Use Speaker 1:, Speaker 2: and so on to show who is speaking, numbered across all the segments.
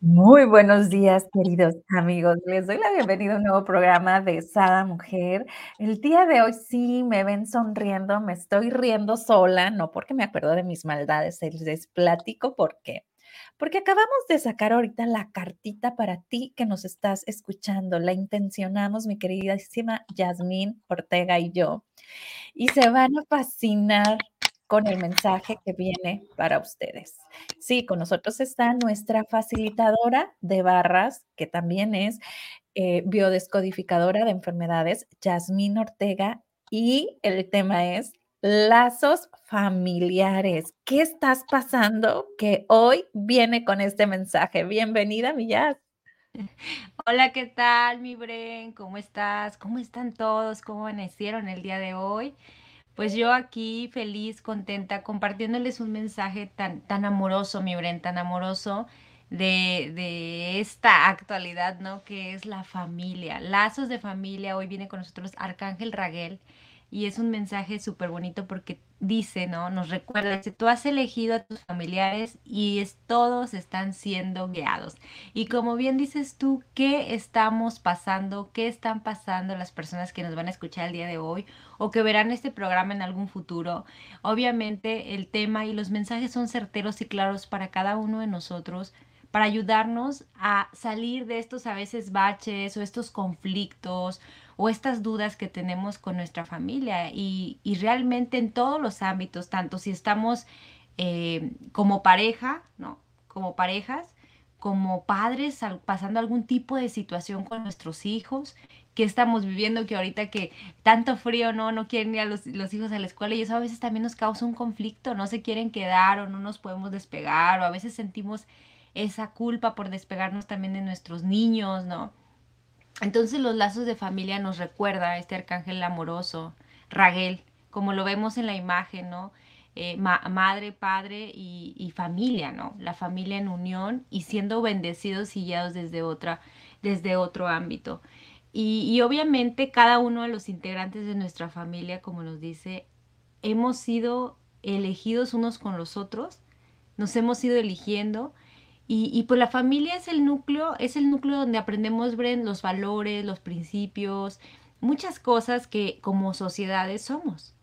Speaker 1: Muy buenos días, queridos amigos. Les doy la bienvenida a un nuevo programa de Sada Mujer. El día de hoy sí me ven sonriendo, me estoy riendo sola, no porque me acuerdo de mis maldades, les platico por qué. Porque acabamos de sacar ahorita la cartita para ti que nos estás escuchando. La intencionamos, mi queridísima Yasmín Ortega y yo. Y se van a fascinar con el mensaje que viene para ustedes. Sí, con nosotros está nuestra facilitadora de barras, que también es eh, biodescodificadora de enfermedades, Yasmín Ortega, y el tema es lazos familiares. ¿Qué estás pasando que hoy viene con este mensaje? Bienvenida, mi Yas.
Speaker 2: Hola, ¿qué tal, mi Bren? ¿Cómo estás? ¿Cómo están todos? ¿Cómo amanecieron el día de hoy? Pues yo aquí feliz, contenta, compartiéndoles un mensaje tan, tan amoroso, mi Bren, tan amoroso de, de esta actualidad, ¿no? Que es la familia, lazos de familia. Hoy viene con nosotros Arcángel Raguel y es un mensaje súper bonito porque dice, ¿no? Nos recuerda, que tú has elegido a tus familiares y es, todos están siendo guiados. Y como bien dices tú, ¿qué estamos pasando? ¿Qué están pasando las personas que nos van a escuchar el día de hoy o que verán este programa en algún futuro? Obviamente el tema y los mensajes son certeros y claros para cada uno de nosotros para ayudarnos a salir de estos a veces baches o estos conflictos o estas dudas que tenemos con nuestra familia y, realmente en todos los ámbitos, tanto si estamos eh, como pareja, ¿no? Como parejas, como padres pasando algún tipo de situación con nuestros hijos, que estamos viviendo, que ahorita que tanto frío, ¿no? No quieren ir a los, los, hijos a la escuela y eso a veces también nos causa un conflicto, no se quieren quedar o no nos podemos despegar o a veces sentimos esa culpa por despegarnos también de nuestros niños, ¿no? Entonces los lazos de familia nos recuerda a este arcángel amoroso, Raguel, como lo vemos en la imagen, ¿no? Eh, madre, padre y, familia, ¿no? La familia en unión y siendo bendecidos y guiados desde, otra, desde otro ámbito. Y, y, obviamente cada uno de los integrantes de nuestra familia, como nos dice, hemos sido elegidos unos con los otros, nos hemos ido eligiendo y, pues la familia es el núcleo, es el núcleo donde aprendemos, Bren, los valores, los principios, muchas cosas que como sociedades somos.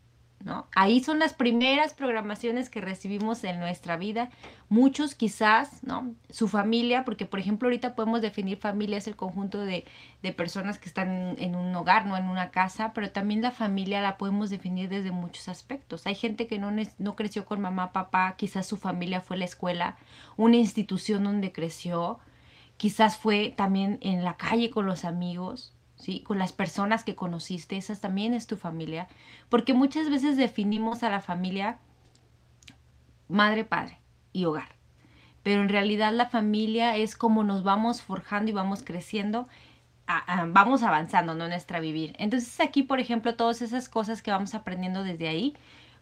Speaker 2: ¿No? Ahí son las primeras programaciones que recibimos en nuestra vida. Muchos quizás, ¿no? Su familia, porque por ejemplo ahorita podemos definir familia es el conjunto de, personas que están en, un hogar, no en una casa, pero también la familia la podemos definir desde muchos aspectos. Hay gente que no, no creció con mamá, papá, quizás su familia fue la escuela, una institución donde creció, quizás fue también en la calle con los amigos, Con las personas que conociste, esa también es tu familia, porque muchas veces definimos a la familia madre, padre y hogar. Pero en realidad la familia es como nos vamos forjando y vamos creciendo, vamos avanzando ¿no? nuestra vivir. Entonces aquí, por ejemplo, todas esas cosas que vamos aprendiendo desde ahí,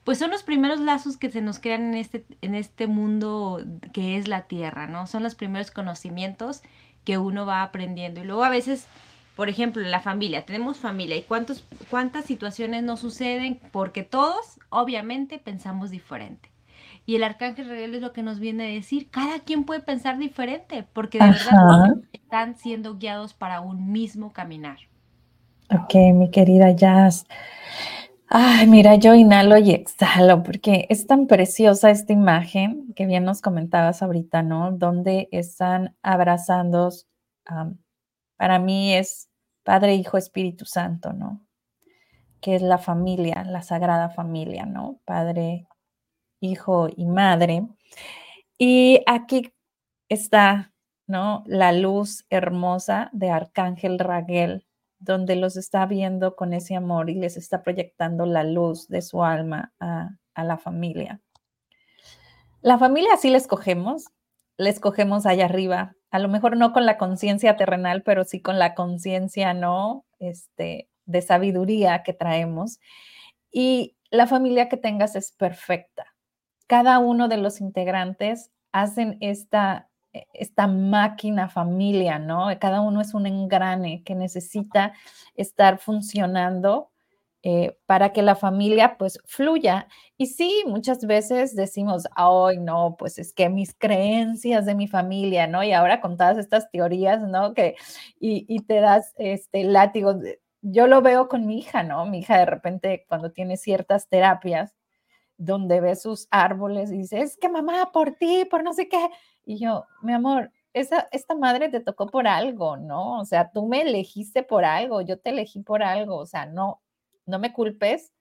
Speaker 2: pues son los primeros lazos que se nos crean en este, en este mundo que es la tierra, ¿no? Son los primeros conocimientos que uno va aprendiendo. Y luego a veces por ejemplo, en la familia, tenemos familia y cuántos, cuántas situaciones nos suceden porque todos, obviamente, pensamos diferente. Y el arcángel real es lo que nos viene a decir, cada quien puede pensar diferente, porque de verdad están siendo guiados para un mismo caminar.
Speaker 1: Ok, mi querida Jazz. Ay, mira, yo inhalo y exhalo porque es tan preciosa esta imagen que bien nos comentabas ahorita, ¿no? Donde están abrazando, para mí es Padre, Hijo, Espíritu Santo, ¿no? Que es la familia, la sagrada familia, ¿no? Padre, Hijo y Madre. Y aquí está, ¿no? La luz hermosa de Arcángel Raguel, donde los está viendo con ese amor y les está proyectando la luz de su alma a, a la familia. La familia sí la escogemos, la escogemos allá arriba, a lo mejor no con la conciencia terrenal, pero sí con la conciencia, ¿no? Este, de sabiduría que traemos. Y la familia que tengas es perfecta. Cada uno de los integrantes hacen esta, e, esta máquina familia, ¿no? Cada uno es un engrane que necesita estar funcionando eh, para que la familia pues fluya. Y sí, muchas veces decimos, ay, no, pues es que mis creencias de mi familia, ¿no? Y ahora con todas estas teorías, ¿no? Que, y, y te das este látigo. Yo lo veo con mi hija, ¿no? Mi hija de repente cuando tiene ciertas terapias, donde ve sus árboles y dice, es que mamá, por ti, por no sé qué. Y yo, mi amor, esa, esta madre te tocó por algo, ¿no? O sea, tú me elegiste por algo, yo te elegí por algo, o sea, no, no me culpes,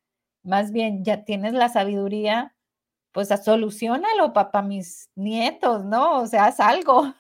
Speaker 1: más bien ya tienes la sabiduría, pues a solucionalo, papá, mis nietos, ¿no? O sea, haz algo.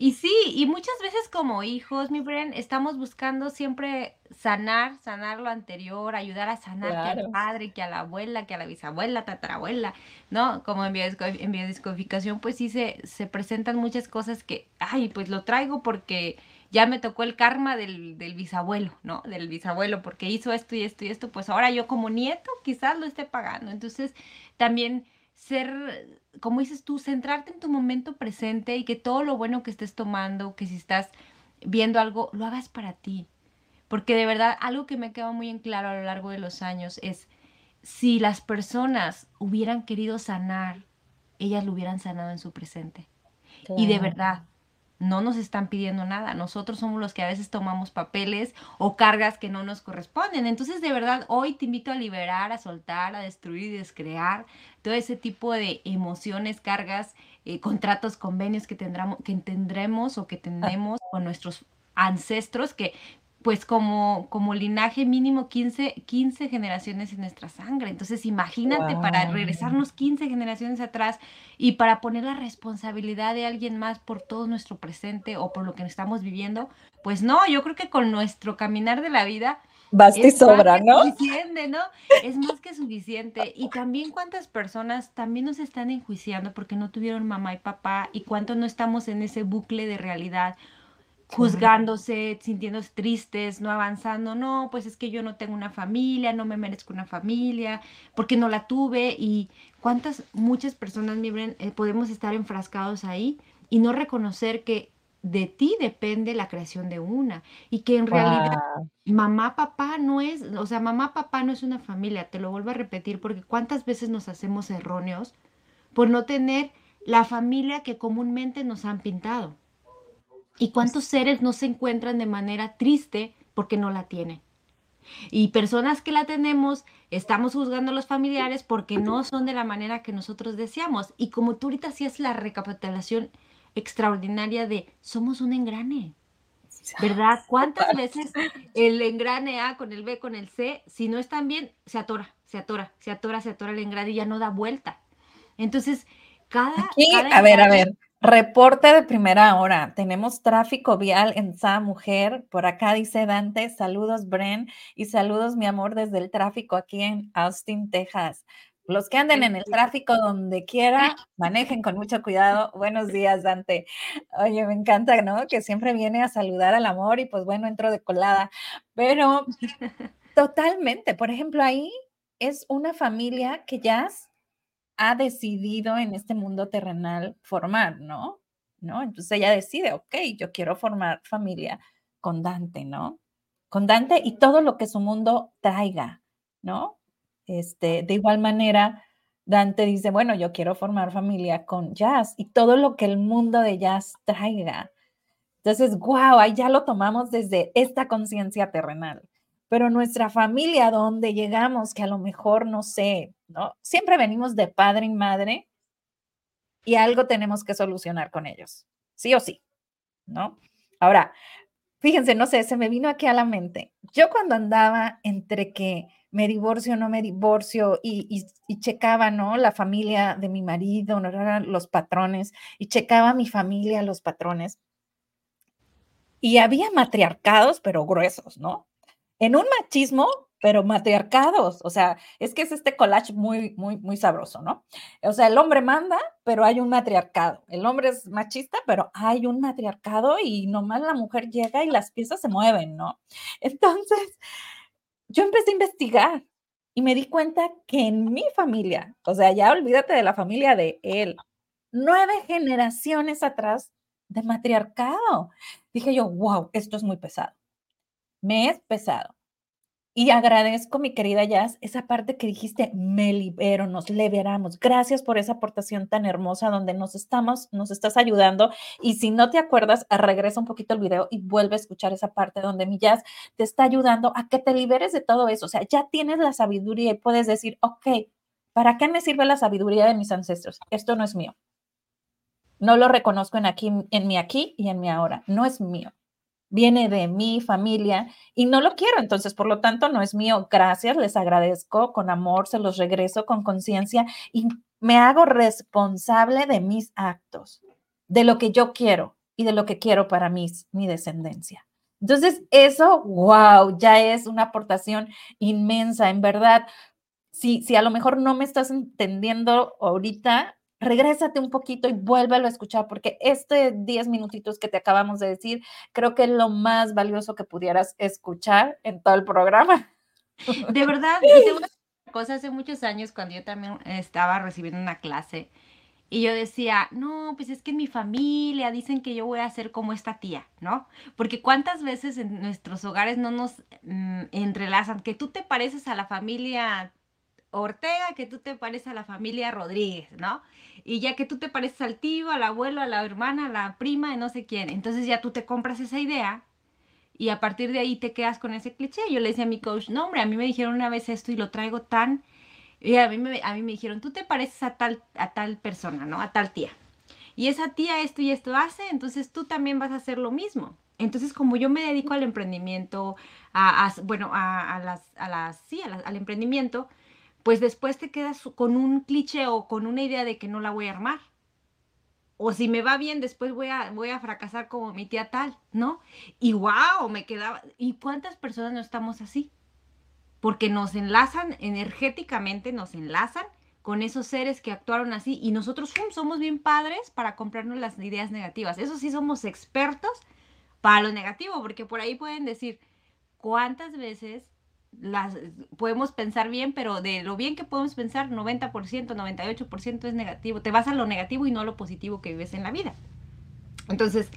Speaker 2: Y sí, y muchas veces como hijos, mi Bren, estamos buscando siempre sanar, sanar lo anterior, ayudar a sanar que al padre, que a la abuela, que a la bisabuela, tatarabuela, ¿no? Como en, biodescodificación, pues sí se, se presentan muchas cosas que, ay, pues lo traigo porque ya me tocó el karma del, del, bisabuelo, ¿no? Del bisabuelo, porque hizo esto y esto y esto, pues ahora yo como nieto quizás lo esté pagando. Entonces, también ser, como dices tú, centrarte en tu momento presente y que todo lo bueno que estés tomando, que si estás viendo algo, lo hagas para ti. Porque de verdad, algo que me quedado muy en claro a lo largo de los años es, si las personas hubieran querido sanar, ellas lo hubieran sanado en su presente. Y de verdad, no nos están pidiendo nada. Nosotros somos los que a veces tomamos papeles o cargas que no nos corresponden. Entonces, de verdad, hoy te invito a liberar, a soltar, a destruir y descrear todo ese tipo de emociones, cargas, eh, contratos, convenios que, tendremos, que tendremos o que tenemos con nuestros ancestros que pues como, como linaje mínimo 15, 15 generaciones en nuestra sangre. Entonces imagínate para regresarnos 15 generaciones atrás y para poner la responsabilidad de alguien más por todo nuestro presente o por lo que estamos viviendo, pues no, yo creo que con nuestro caminar de la vida...
Speaker 1: Basta y sobra, ¿no?
Speaker 2: Suficiente, ¿no? Es más que suficiente. Y también cuántas personas también nos están enjuiciando porque no tuvieron mamá y papá y cuánto no estamos en ese bucle de realidad juzgándose, sintiéndose tristes, no avanzando, no, pues es que yo no tengo una familia, no me merezco una familia, porque no la tuve y cuántas, muchas personas, miren, eh, podemos estar enfrascados ahí y no reconocer que de ti depende la creación de una y que en realidad mamá, papá no es, o sea, mamá, papá no es una familia, te lo vuelvo a repetir porque cuántas veces nos hacemos erróneos por no tener la familia que comúnmente nos han pintado. ¿Y cuántos seres no se encuentran de manera triste porque no la tienen? Y personas que la tenemos, estamos juzgando a los familiares porque no son de la manera que nosotros deseamos. Y como tú ahorita hacías la recapitulación extraordinaria de somos un engrane. ¿Verdad? ¿Cuántas veces el engrane A con el B con el C, si no están bien, se atora, se atora, se atora, se atora el engrane y ya no da vuelta? Entonces, cada...
Speaker 1: a ver, a ver, Reporte de primera hora. Tenemos tráfico vial en Sa Mujer. Por acá dice Dante, saludos Bren y saludos mi amor desde el tráfico aquí en Austin, Texas. Los que anden en el tráfico donde quiera, manejen con mucho cuidado. Buenos días, Dante. Oye, me encanta, ¿no? Que siempre viene a saludar al amor y pues bueno, entro de colada. Pero totalmente, por ejemplo, ahí es una familia que ya ha decidido en este mundo terrenal formar, ¿no? ¿No? Entonces ella decide, ok, yo quiero formar familia con Dante, ¿no? Con Dante y todo lo que su mundo traiga, ¿no? Este, de igual manera, Dante dice, bueno, yo quiero formar familia con Jazz y todo lo que el mundo de Jazz traiga. Entonces, wow, ahí ya lo tomamos desde esta conciencia terrenal pero nuestra familia, donde llegamos, que a lo mejor no sé, ¿no? Siempre venimos de padre y madre y algo tenemos que solucionar con ellos, sí o sí, ¿no? Ahora, fíjense, no sé, se me vino aquí a la mente. Yo cuando andaba entre que me divorcio o no me divorcio y, y, checaba, ¿no? La familia de mi marido, ¿no? los patrones, y checaba mi familia, los patrones. Y había matriarcados, pero gruesos, ¿no? en un machismo, pero matriarcados. O sea, es que es este collage muy, muy, muy sabroso, ¿no? O sea, el hombre manda, pero hay un matriarcado. El hombre es machista, pero hay un matriarcado y nomás la mujer llega y las piezas se mueven, ¿no? Entonces, yo empecé a investigar y me di cuenta que en mi familia, o sea, ya olvídate de la familia de él, nueve generaciones atrás de matriarcado. Dije yo, wow, esto es muy pesado me es pesado. Y agradezco, mi querida Jazz, esa parte que dijiste, me libero, nos liberamos. Gracias por esa aportación tan hermosa donde nos estamos, nos estás ayudando. Y si no te acuerdas, regresa un poquito el video y vuelve a escuchar esa parte donde mi Jazz te está ayudando a que te liberes de todo eso. O sea, ya tienes la sabiduría y puedes decir, ok, ¿para qué me sirve la sabiduría de mis ancestros? Esto no es mío. No lo reconozco en aquí, en mi aquí y en mi ahora. No es mío viene de mi familia y no lo quiero, entonces por lo tanto no es mío. Gracias, les agradezco con amor, se los regreso con conciencia y me hago responsable de mis actos, de lo que yo quiero y de lo que quiero para mis, mi descendencia. Entonces, eso, wow, ya es una aportación inmensa, en verdad. Si, si a lo mejor no me estás entendiendo ahorita, regrésate un poquito y vuélvelo a escuchar, porque este 10 minutitos que te acabamos de decir, creo que es lo más valioso que pudieras escuchar en todo el programa.
Speaker 2: De verdad, cosa, hace muchos años cuando yo también estaba recibiendo una clase y yo decía, no, pues es que en mi familia dicen que yo voy a ser como esta tía, ¿no? Porque cuántas veces en nuestros hogares no nos mm, entrelazan, que tú te pareces a la familia Ortega, que tú te pareces a la familia Rodríguez, ¿no? Y ya que tú te pareces al tío, al abuelo, a la hermana, a la prima, de no sé quién. Entonces ya tú te compras esa idea y a partir de ahí te quedas con ese cliché. Yo le decía a mi coach, no, hombre, a mí me dijeron una vez esto y lo traigo tan... Y a mí me, a mí me dijeron, tú te pareces a tal, a tal persona, ¿no? A tal tía. Y esa tía esto y esto hace, entonces tú también vas a hacer lo mismo. Entonces, como yo me dedico al emprendimiento, a, bueno, a, las, a las, sí, al emprendimiento, pues después te quedas con un cliché o con una idea de que no la voy a armar. O si me va bien, después voy a, voy a fracasar como mi tía tal, ¿no? Y wow, me quedaba. ¿Y cuántas personas no estamos así? Porque nos enlazan energéticamente, nos enlazan con esos seres que actuaron así y nosotros somos bien padres para comprarnos las ideas negativas. Eso sí somos expertos para lo negativo, porque por ahí pueden decir cuántas veces las podemos pensar bien, pero de lo bien que podemos pensar, 90%, 98% es negativo. Te vas a lo negativo y no a lo positivo que vives en la vida. Entonces,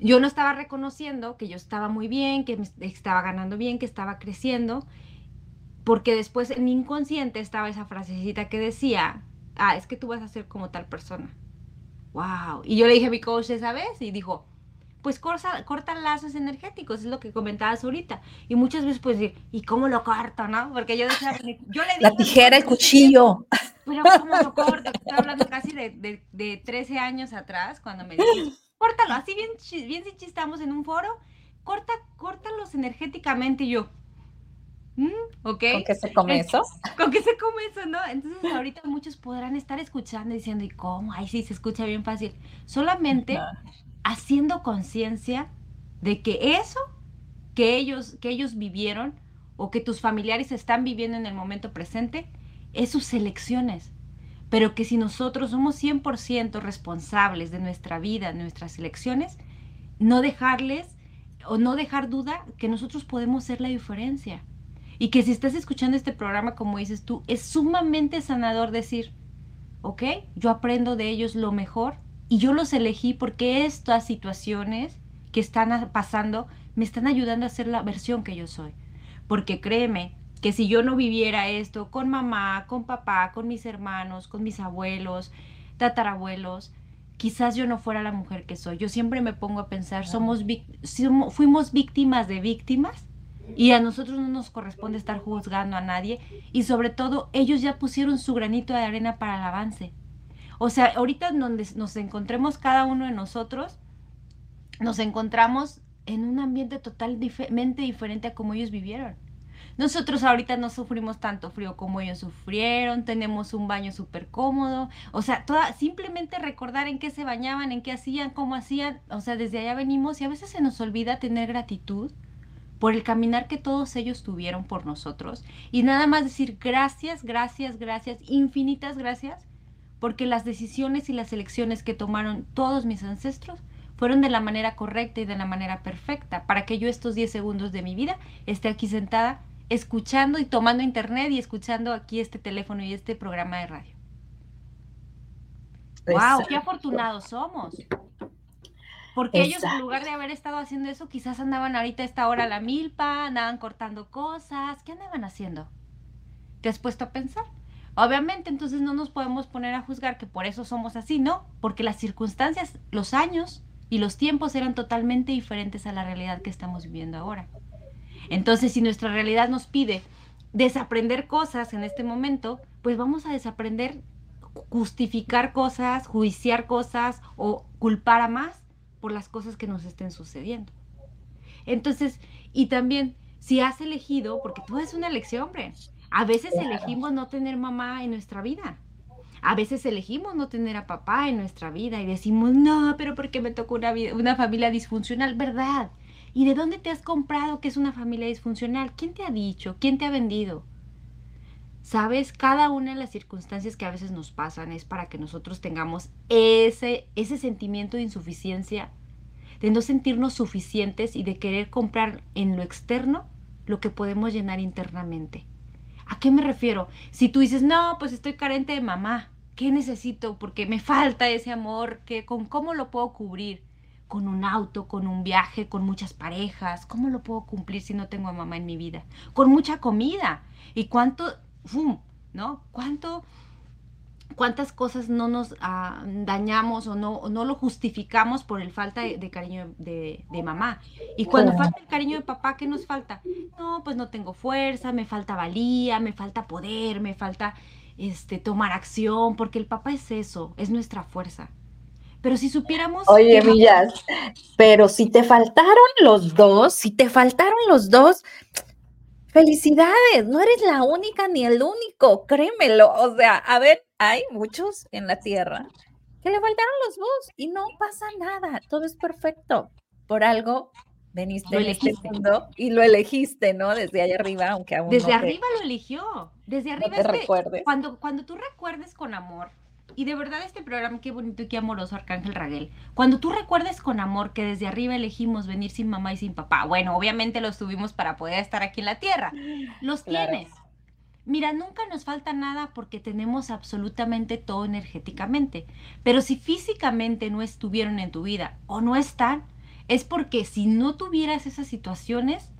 Speaker 2: yo no estaba reconociendo que yo estaba muy bien, que estaba ganando bien, que estaba creciendo, porque después en mi inconsciente estaba esa frasecita que decía, ah, es que tú vas a ser como tal persona. Wow. Y yo le dije a mi coach esa vez y dijo, pues corta, cortan lazos energéticos, es lo que comentabas ahorita. Y muchas veces pues decir, ¿y cómo lo corto, no? Porque yo decía, yo le
Speaker 1: La tijera, el cuchillo.
Speaker 2: Pero ¿cómo lo corto? Estoy hablando casi de, de, 13 años atrás, cuando me dijeron, córtalo, así bien, bien si chistamos en un foro, corta, córtalos energéticamente. Y yo,
Speaker 1: ¿Mm? ¿ok? ¿Con qué se come eso?
Speaker 2: ¿Con qué se come eso, no? Entonces ahorita muchos podrán estar escuchando y diciendo, ¿y cómo? Ay, sí, se escucha bien fácil. Solamente haciendo conciencia de que eso que ellos, que ellos vivieron o que tus familiares están viviendo en el momento presente es sus elecciones. Pero que si nosotros somos 100% responsables de nuestra vida, nuestras elecciones, no dejarles o no dejar duda que nosotros podemos ser la diferencia. Y que si estás escuchando este programa, como dices tú, es sumamente sanador decir, ok, yo aprendo de ellos lo mejor y yo los elegí porque estas situaciones que están pasando me están ayudando a ser la versión que yo soy. Porque créeme que si yo no viviera esto con mamá, con papá, con mis hermanos, con mis abuelos, tatarabuelos, quizás yo no fuera la mujer que soy. Yo siempre me pongo a pensar, somos, fuimos víctimas de víctimas y a nosotros no nos corresponde estar juzgando a nadie y sobre todo ellos ya pusieron su granito de arena para el avance. O sea, ahorita donde nos encontremos cada uno de nosotros, nos encontramos en un ambiente totalmente diferente a como ellos vivieron. Nosotros ahorita no sufrimos tanto frío como ellos sufrieron, tenemos un baño súper cómodo, o sea, simplemente recordar en qué se bañaban, en qué hacían, cómo hacían, o sea, desde allá venimos y a veces se nos olvida tener gratitud por el caminar que todos ellos tuvieron por nosotros y nada más decir gracias, gracias, gracias, infinitas gracias porque las decisiones y las elecciones que tomaron todos mis ancestros fueron de la manera correcta y de la manera perfecta, para que yo estos 10 segundos de mi vida esté aquí sentada escuchando y tomando internet y escuchando aquí este teléfono y este programa de radio. ¡Wow! ¡Qué afortunados somos! Porque ellos en lugar de haber estado haciendo eso, quizás andaban ahorita a esta hora a la milpa, andaban cortando cosas. ¿Qué andaban haciendo? ¿Te has puesto a pensar? Obviamente, entonces no nos podemos poner a juzgar que por eso somos así, no, porque las circunstancias, los años y los tiempos eran totalmente diferentes a la realidad que estamos viviendo ahora. Entonces, si nuestra realidad nos pide desaprender cosas en este momento, pues vamos a desaprender justificar cosas, juiciar cosas o culpar a más por las cosas que nos estén sucediendo. Entonces, y también, si has elegido, porque tú es una elección, hombre, a veces elegimos no tener mamá en nuestra vida. A veces elegimos no tener a papá en nuestra vida y decimos, no, pero ¿por qué me tocó una, una familia disfuncional? ¿Verdad? ¿Y de dónde te has comprado que es una familia disfuncional? ¿Quién te ha dicho? ¿Quién te ha vendido? Sabes, cada una de las circunstancias que a veces nos pasan es para que nosotros tengamos ese, ese sentimiento de insuficiencia, de no sentirnos suficientes y de querer comprar en lo externo lo que podemos llenar internamente. ¿A qué me refiero? Si tú dices, no, pues estoy carente de mamá, ¿qué necesito? Porque me falta ese amor, ¿qué, ¿con cómo lo puedo cubrir? Con un auto, con un viaje, con muchas parejas. ¿Cómo lo puedo cumplir si no tengo a mamá en mi vida? Con mucha comida. ¿Y cuánto, ¿no? ¿Cuánto, cuántas cosas no nos ah, dañamos o no, no lo justificamos por el falta de, cariño de, mamá. Y cuando falta el cariño de papá, ¿qué nos falta? No, pues no tengo fuerza, me falta valía, me falta poder, me falta este, tomar acción, porque el papá es eso, es nuestra fuerza. Pero si supiéramos...
Speaker 1: Oye, Villas, pero si te faltaron los dos, si te faltaron los dos, Felicidades, no eres la única ni el único, créemelo. O sea, a ver, hay muchos en la tierra que le faltaron los dos y no pasa nada, todo es perfecto. Por algo veniste en este mundo y lo elegiste, ¿no? Desde allá arriba, aunque aún
Speaker 2: Desde arriba lo eligió. Desde arriba te cuando, cuando tú recuerdes con amor y de verdad este programa, qué bonito y qué amoroso, Arcángel Raguel. Cuando tú recuerdes con amor que desde arriba elegimos venir sin mamá y sin papá, bueno, obviamente los tuvimos para poder estar aquí en la tierra. Los tienes. Mira, nunca nos falta nada porque tenemos absolutamente todo energéticamente. Pero si físicamente no estuvieron en tu vida o no están, es porque si no tuvieras esas situaciones,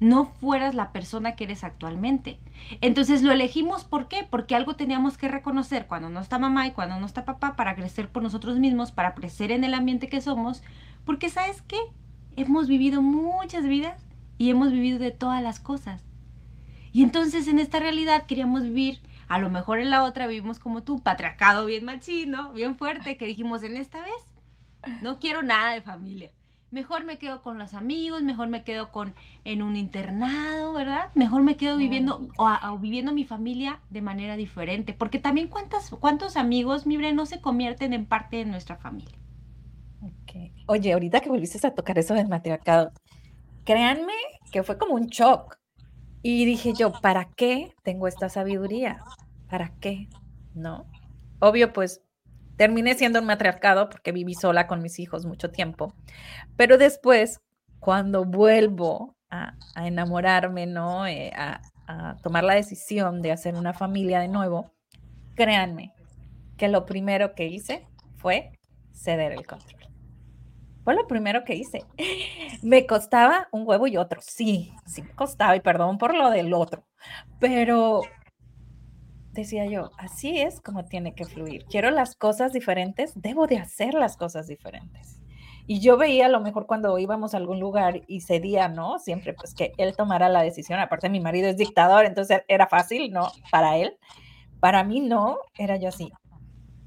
Speaker 2: no fueras la persona que eres actualmente. Entonces lo elegimos, ¿por qué? Porque algo teníamos que reconocer cuando no está mamá y cuando no está papá para crecer por nosotros mismos, para crecer en el ambiente que somos, porque sabes qué? Hemos vivido muchas vidas y hemos vivido de todas las cosas. Y entonces en esta realidad queríamos vivir, a lo mejor en la otra vivimos como tú, patriarcado bien machino, bien fuerte, que dijimos en esta vez, no quiero nada de familia mejor me quedo con los amigos, mejor me quedo con en un internado, ¿verdad? Mejor me quedo viviendo o, viviendo mi familia de manera diferente, porque también cuántos cuántos amigos, mi no se convierten en parte de nuestra familia.
Speaker 1: Oye, ahorita que volviste a tocar eso del matriarcado, créanme que fue como un shock. Y dije yo, ¿para qué tengo esta sabiduría? ¿Para qué? ¿No? Obvio, pues terminé siendo un matriarcado porque viví sola con mis hijos mucho tiempo. Pero después, cuando vuelvo a, enamorarme, ¿no? Eh, a, a tomar la decisión de hacer una familia de nuevo, créanme que lo primero que hice fue ceder el control. Fue lo primero que hice. Me costaba un huevo y otro. Sí, sí me costaba y perdón por lo del otro. Pero decía yo, así es como tiene que fluir. Quiero las cosas diferentes, debo de hacer las cosas diferentes. Y yo veía a lo mejor cuando íbamos a algún lugar y cedía, ¿no? Siempre pues que él tomara la decisión. Aparte mi marido es dictador, entonces era fácil, ¿no? Para él. Para mí no, era yo así.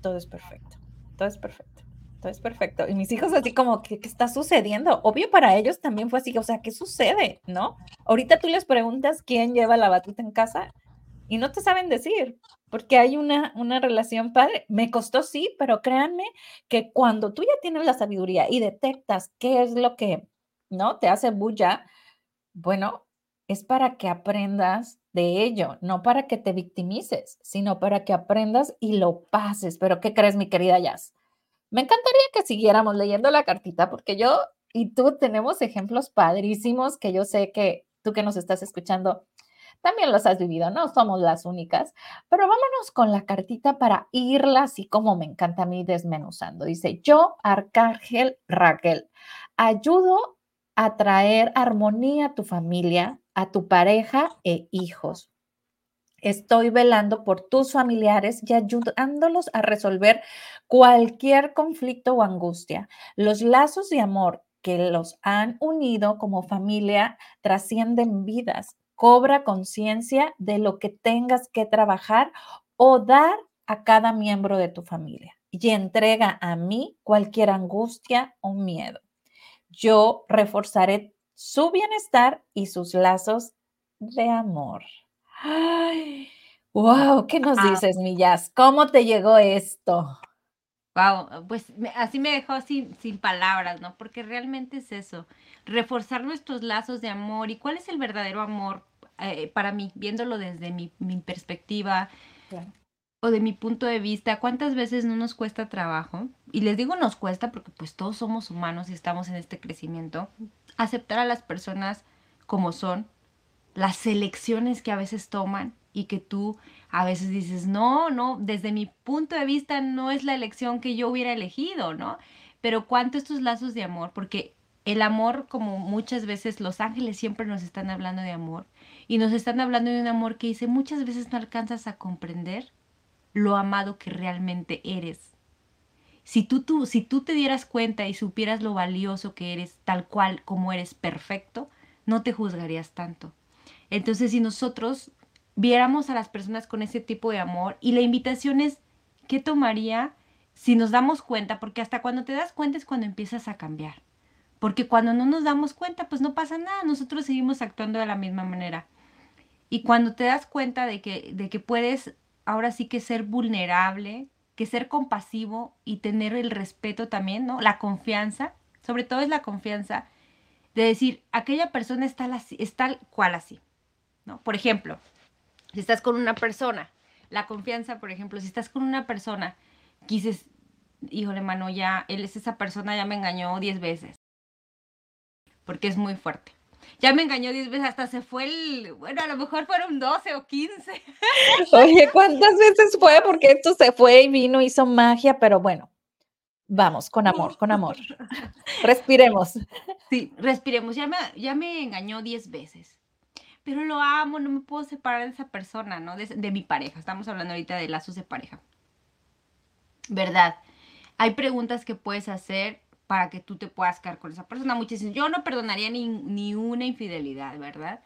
Speaker 1: Todo es perfecto, todo es perfecto, todo es perfecto. Y mis hijos así como, ¿qué, qué está sucediendo? Obvio para ellos también fue así, o sea, ¿qué sucede? ¿No? Ahorita tú les preguntas quién lleva la batuta en casa y no te saben decir, porque hay una, una relación padre. Me costó sí, pero créanme que cuando tú ya tienes la sabiduría y detectas qué es lo que, ¿no? Te hace bulla, bueno, es para que aprendas de ello, no para que te victimices, sino para que aprendas y lo pases. Pero ¿qué crees, mi querida Jazz? Me encantaría que siguiéramos leyendo la cartita porque yo y tú tenemos ejemplos padrísimos que yo sé que tú que nos estás escuchando también los has vivido, no somos las únicas, pero vámonos con la cartita para irla así como me encanta a mí desmenuzando. Dice, yo, Arcángel Raquel, ayudo a traer armonía a tu familia, a tu pareja e hijos. Estoy velando por tus familiares y ayudándolos a resolver cualquier conflicto o angustia. Los lazos de amor que los han unido como familia trascienden vidas. Cobra conciencia de lo que tengas que trabajar o dar a cada miembro de tu familia y entrega a mí cualquier angustia o miedo. Yo reforzaré su bienestar y sus lazos de amor. Ay, wow, ¿qué nos dices, Millas? ¿Cómo te llegó esto?
Speaker 2: Wow, pues así me dejó sin, sin palabras, ¿no? Porque realmente es eso, reforzar nuestros lazos de amor. ¿Y cuál es el verdadero amor eh, para mí, viéndolo desde mi, mi perspectiva o de mi punto de vista? ¿Cuántas veces no nos cuesta trabajo? Y les digo nos cuesta porque pues todos somos humanos y estamos en este crecimiento. Aceptar a las personas como son, las elecciones que a veces toman y que tú a veces dices, no, no, desde mi punto de vista no es la elección que yo hubiera elegido, ¿no? Pero cuánto estos lazos de amor, porque el amor, como muchas veces los ángeles siempre nos están hablando de amor, y nos están hablando de un amor que dice, muchas veces no alcanzas a comprender lo amado que realmente eres. Si tú, tú, si tú te dieras cuenta y supieras lo valioso que eres, tal cual como eres perfecto, no te juzgarías tanto. Entonces, si nosotros viéramos a las personas con ese tipo de amor y la invitación es, ¿qué tomaría si nos damos cuenta? Porque hasta cuando te das cuenta es cuando empiezas a cambiar. Porque cuando no nos damos cuenta, pues no pasa nada, nosotros seguimos actuando de la misma manera. Y cuando te das cuenta de que, de que puedes ahora sí que ser vulnerable, que ser compasivo y tener el respeto también, ¿no? La confianza, sobre todo es la confianza de decir, aquella persona está, está tal cual así. ¿No? Por ejemplo, si estás con una persona, la confianza, por ejemplo, si estás con una persona, quises, híjole, mano, ya, él es esa persona, ya me engañó 10 veces. Porque es muy fuerte. Ya me engañó 10 veces, hasta se fue el, bueno, a lo mejor fueron 12 o 15.
Speaker 1: Oye, ¿cuántas veces fue? Porque esto se fue y vino, hizo magia, pero bueno, vamos, con amor, con amor. Respiremos.
Speaker 2: Sí, respiremos. Ya me, ya me engañó 10 veces pero lo amo, no me puedo separar de esa persona, ¿no? De, mi pareja. Estamos hablando ahorita de lazos de pareja. ¿Verdad? Hay preguntas que puedes hacer para que tú te puedas quedar con esa persona. Muchas yo no perdonaría ni, ni una infidelidad, ¿verdad?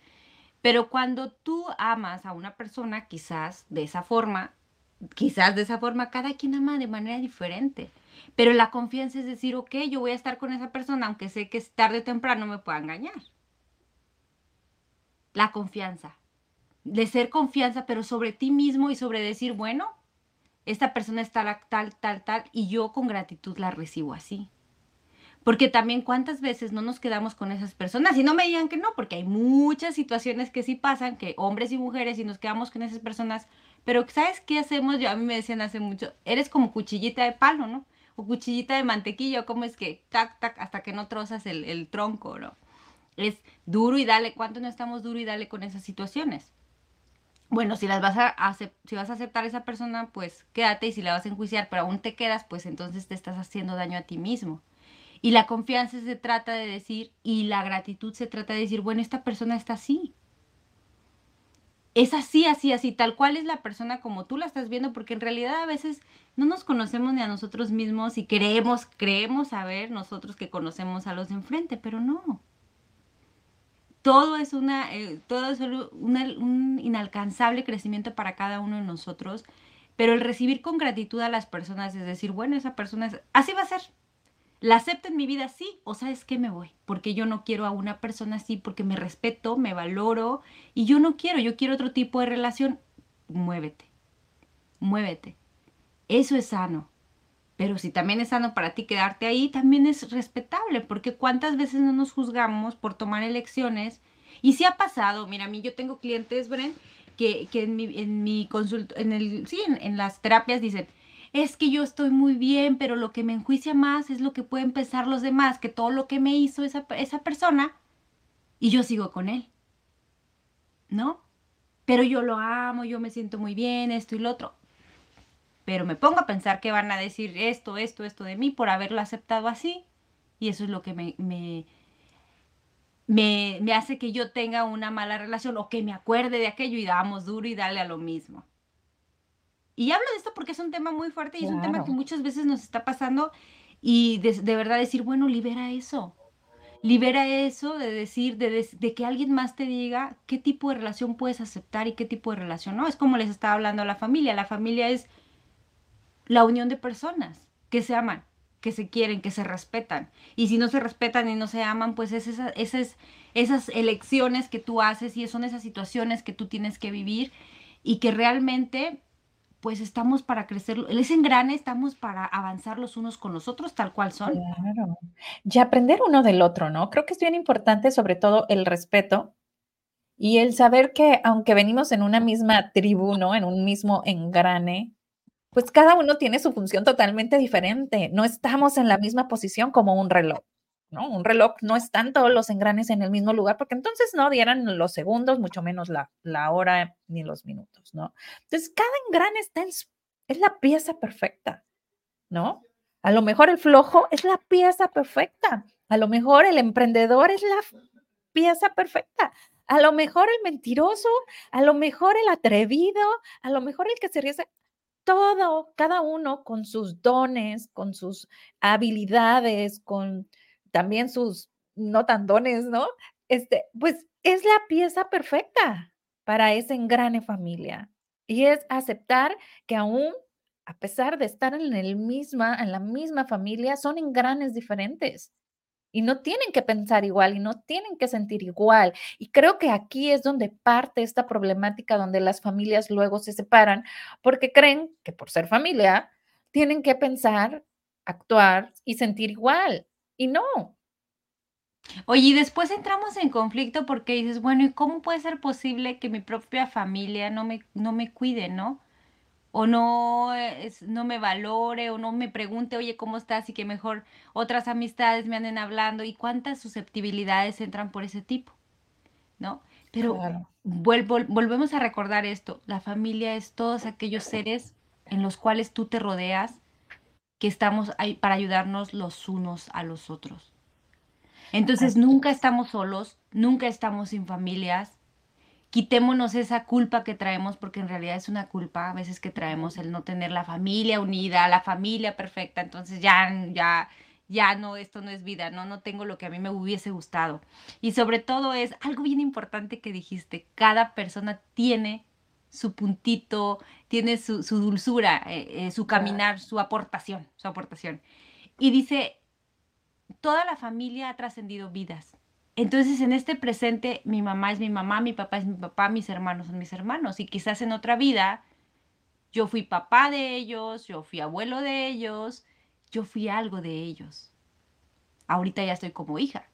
Speaker 2: Pero cuando tú amas a una persona, quizás de esa forma, quizás de esa forma, cada quien ama de manera diferente. Pero la confianza es decir, ok, yo voy a estar con esa persona, aunque sé que tarde o temprano me pueda engañar la confianza, de ser confianza, pero sobre ti mismo y sobre decir, bueno, esta persona está tal, tal, tal, y yo con gratitud la recibo así. Porque también cuántas veces no nos quedamos con esas personas y no me digan que no, porque hay muchas situaciones que sí pasan, que hombres y mujeres y nos quedamos con esas personas, pero ¿sabes qué hacemos? Yo a mí me decían hace mucho, eres como cuchillita de palo, ¿no? O cuchillita de mantequilla, ¿cómo es que tac, tac, hasta que no trozas el, el tronco, ¿no? Es duro y dale, ¿cuánto no estamos duro y dale con esas situaciones? Bueno, si las vas a si vas a aceptar a esa persona, pues quédate y si la vas a enjuiciar, pero aún te quedas, pues entonces te estás haciendo daño a ti mismo. Y la confianza se trata de decir, y la gratitud se trata de decir, bueno, esta persona está así. Es así, así, así, tal cual es la persona como tú la estás viendo, porque en realidad a veces no nos conocemos ni a nosotros mismos y creemos, creemos saber nosotros que conocemos a los de enfrente, pero no todo es, una, eh, todo es un inalcanzable crecimiento para cada uno de nosotros, pero el recibir con gratitud a las personas es decir, bueno, esa persona así va a ser. ¿La acepto en mi vida? Sí, o sabes qué me voy, porque yo no quiero a una persona así, porque me respeto, me valoro y yo no quiero, yo quiero otro tipo de relación. Muévete, muévete. Eso es sano. Pero si también es sano para ti quedarte ahí, también es respetable, porque cuántas veces no nos juzgamos por tomar elecciones. Y si ha pasado, mira, a mí yo tengo clientes, Bren, que, que en mi, en mi en el, sí, en, las terapias dicen, es que yo estoy muy bien, pero lo que me enjuicia más es lo que pueden pensar los demás, que todo lo que me hizo esa, esa persona, y yo sigo con él. ¿No? pero yo lo amo, yo me siento muy bien, esto y lo otro. Pero me pongo a pensar que van a decir esto, esto, esto de mí por haberlo aceptado así. Y eso es lo que me, me, me, hace que yo tenga una mala relación o que me acuerde de aquello y damos duro y dale a lo mismo. Y hablo de esto porque es un tema muy fuerte y es un tema que muchas veces nos está pasando y de, verdad decir, bueno, libera eso. Libera eso de decir, de, de, que alguien más te diga qué tipo de relación puedes aceptar y qué tipo de relación no. Es como les estaba hablando a la familia. La familia es la unión de personas que se aman que se quieren, que se respetan. Y si no se respetan y no se aman, pues es esas, esas elecciones que tú haces y son esas situaciones que tú tienes que vivir y que realmente pues estamos para crecer, ese engrane estamos para avanzar los unos con los otros tal cual son.
Speaker 1: Claro. Y aprender uno del otro, ¿no? Creo que es bien importante sobre todo el respeto y el saber que aunque venimos en una misma tribu, ¿no? En un mismo engrane, pues cada uno tiene su función totalmente diferente. No estamos en la misma posición como un reloj, ¿no? Un reloj no están todos los engranes en el mismo lugar, porque entonces no dieran los segundos, mucho menos la, la hora ni los minutos, ¿no? Entonces, cada engrane está en, es la pieza perfecta, ¿no? A lo mejor el flojo es la pieza perfecta. A lo mejor el emprendedor es la pieza perfecta. A lo mejor el mentiroso, a lo mejor el atrevido, a lo mejor el que se ríe todo, cada uno con sus dones, con sus habilidades, con también sus no tan dones, ¿no? Este, pues es la pieza perfecta para esa engrane familia. Y es aceptar que aún a pesar de estar en el misma en la misma familia, son engranes diferentes y no tienen que pensar igual y no tienen que sentir igual. Y creo que aquí es donde parte esta problemática donde las familias luego se separan porque creen que por ser familia tienen que pensar, actuar y sentir igual. Y no.
Speaker 2: Oye, y después entramos en conflicto porque dices, bueno, ¿y cómo puede ser posible que mi propia familia no me, no me cuide, no? O no, no me valore o no me pregunte, oye, ¿cómo estás? Y que mejor otras amistades me anden hablando y cuántas susceptibilidades entran por ese tipo, ¿no? Pero volvemos a recordar esto, la familia es todos aquellos seres en los cuales tú te rodeas que estamos ahí para ayudarnos los unos a los otros. Entonces nunca estamos solos, nunca estamos sin familias, quitémonos esa culpa que traemos, porque en realidad es una culpa a veces que traemos el no tener la familia unida, la familia perfecta, entonces ya, ya, ya no, esto no es vida, no, no tengo lo que a mí me hubiese gustado. Y sobre todo es algo bien importante que dijiste, cada persona tiene su puntito, tiene su, dulzura, eh, eh, su caminar, su aportación, su aportación. Y dice, toda la familia ha trascendido vidas. Entonces, en este presente, mi mamá es mi mamá, mi papá es mi papá, mis hermanos son mis hermanos. Y quizás en otra vida, yo fui papá de ellos, yo fui abuelo de ellos, yo fui algo de ellos. Ahorita ya estoy como hija.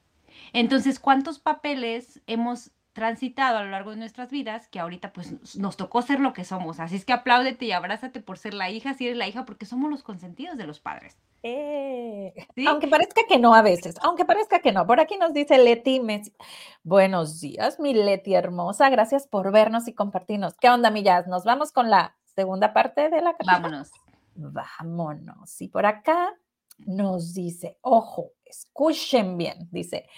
Speaker 2: Entonces, ¿cuántos papeles hemos transitado a lo largo de nuestras vidas que ahorita pues nos tocó ser lo que somos? Así es que apláudete y abrázate por ser la hija, si eres la hija, porque somos los consentidos de los padres.
Speaker 1: Eh, aunque parezca que no a veces, aunque parezca que no. Por aquí nos dice Leti Messi. Buenos días, mi Leti hermosa. Gracias por vernos y compartirnos. ¿Qué onda, millas? Nos vamos con la segunda parte de la
Speaker 2: carta. Vámonos.
Speaker 1: Vámonos. Y por acá nos dice, ojo, escuchen bien, dice,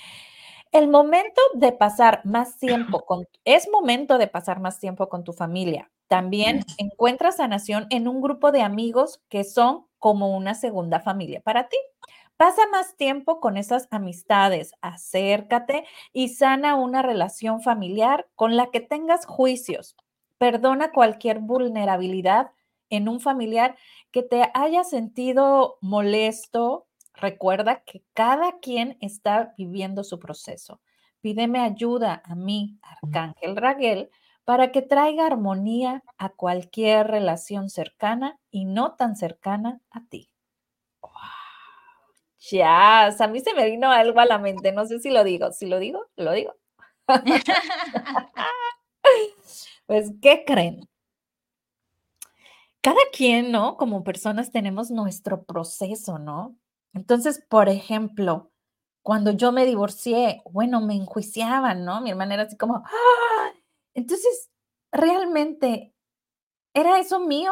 Speaker 1: el momento de pasar más tiempo con, es momento de pasar más tiempo con tu familia. También encuentras sanación en un grupo de amigos que son como una segunda familia para ti. Pasa más tiempo con esas amistades, acércate y sana una relación familiar con la que tengas juicios. Perdona cualquier vulnerabilidad en un familiar que te haya sentido molesto. Recuerda que cada quien está viviendo su proceso. Pídeme ayuda a mí, Arcángel Raguel, para que traiga armonía a cualquier relación cercana y no tan cercana a ti. Ya, a mí se me vino algo a la mente, no sé si lo digo, si lo digo, lo digo. pues, ¿qué creen? Cada quien, ¿no? Como personas tenemos nuestro proceso, ¿no? Entonces, por ejemplo, cuando yo me divorcié, bueno, me enjuiciaban, ¿no? Mi hermana era así como, ¡Ah! Entonces, realmente, ¿era eso mío?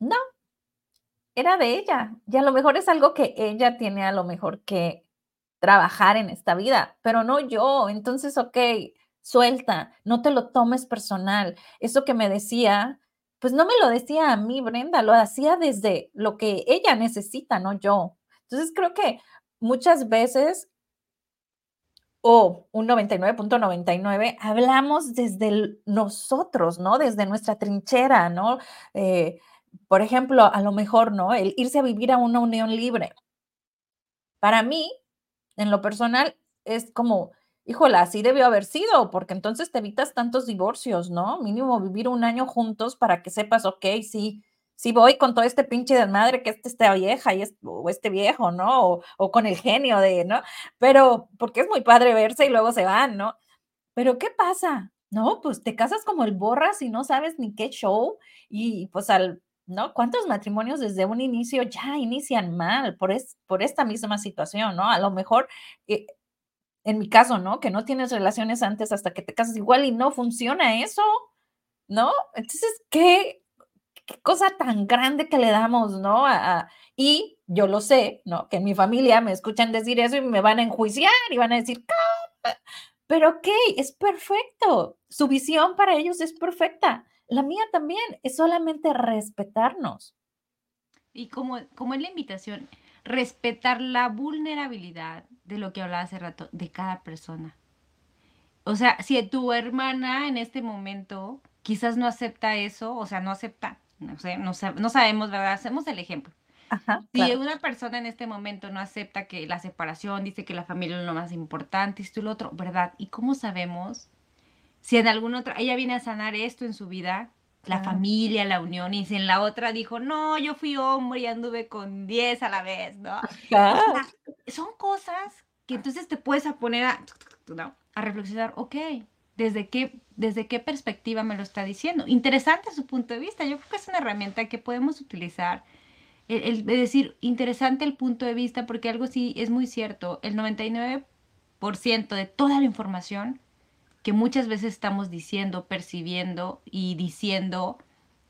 Speaker 1: No, era de ella. Y a lo mejor es algo que ella tiene a lo mejor que trabajar en esta vida, pero no yo. Entonces, ok, suelta, no te lo tomes personal. Eso que me decía, pues no me lo decía a mí, Brenda, lo hacía desde lo que ella necesita, no yo. Entonces, creo que muchas veces o un 99.99, hablamos desde nosotros, ¿no? Desde nuestra trinchera, ¿no? Eh, por ejemplo, a lo mejor, ¿no? El irse a vivir a una unión libre. Para mí, en lo personal, es como, híjola, así debió haber sido, porque entonces te evitas tantos divorcios, ¿no? Mínimo vivir un año juntos para que sepas, ok, sí, si voy con todo este pinche desmadre que es esta vieja y es, o este viejo, ¿no? O, con el genio de, ¿no? Pero, porque es muy padre verse y luego se van, ¿no? Pero, ¿qué pasa? No, pues te casas como el borras y no sabes ni qué show y pues al, ¿no? ¿Cuántos matrimonios desde un inicio ya inician mal por, es, por esta misma situación, ¿no? A lo mejor, eh, en mi caso, ¿no? Que no tienes relaciones antes hasta que te casas igual y no funciona eso, ¿no? Entonces, ¿qué? cosa tan grande que le damos, ¿no? y yo lo sé, ¿no? Que en mi familia me escuchan decir eso y me van a enjuiciar y van a decir, pero ok, es perfecto. Su visión para ellos es perfecta. La mía también es solamente respetarnos.
Speaker 2: Y como, como es la invitación, respetar la vulnerabilidad de lo que hablaba hace rato, de cada persona. O sea, si tu hermana en este momento quizás no acepta eso, o sea, no acepta no sé, no, sabemos, ¿verdad? Hacemos el ejemplo. si una persona en este momento no acepta que la separación, dice que la familia es lo más importante, esto y lo otro, ¿verdad? ¿Y cómo sabemos si en alguna otra, ella viene a sanar esto en su vida, la familia, la unión, y en la otra dijo, no, yo fui hombre y anduve con 10 a la vez, ¿no? son cosas que entonces te puedes a poner a, a reflexionar, ok, ¿desde qué desde qué perspectiva me lo está diciendo. Interesante su punto de vista. Yo creo que es una herramienta que podemos utilizar. El, decir, interesante el punto de vista, porque algo sí es muy cierto. El 99% de toda la información que muchas veces estamos diciendo, percibiendo y diciendo,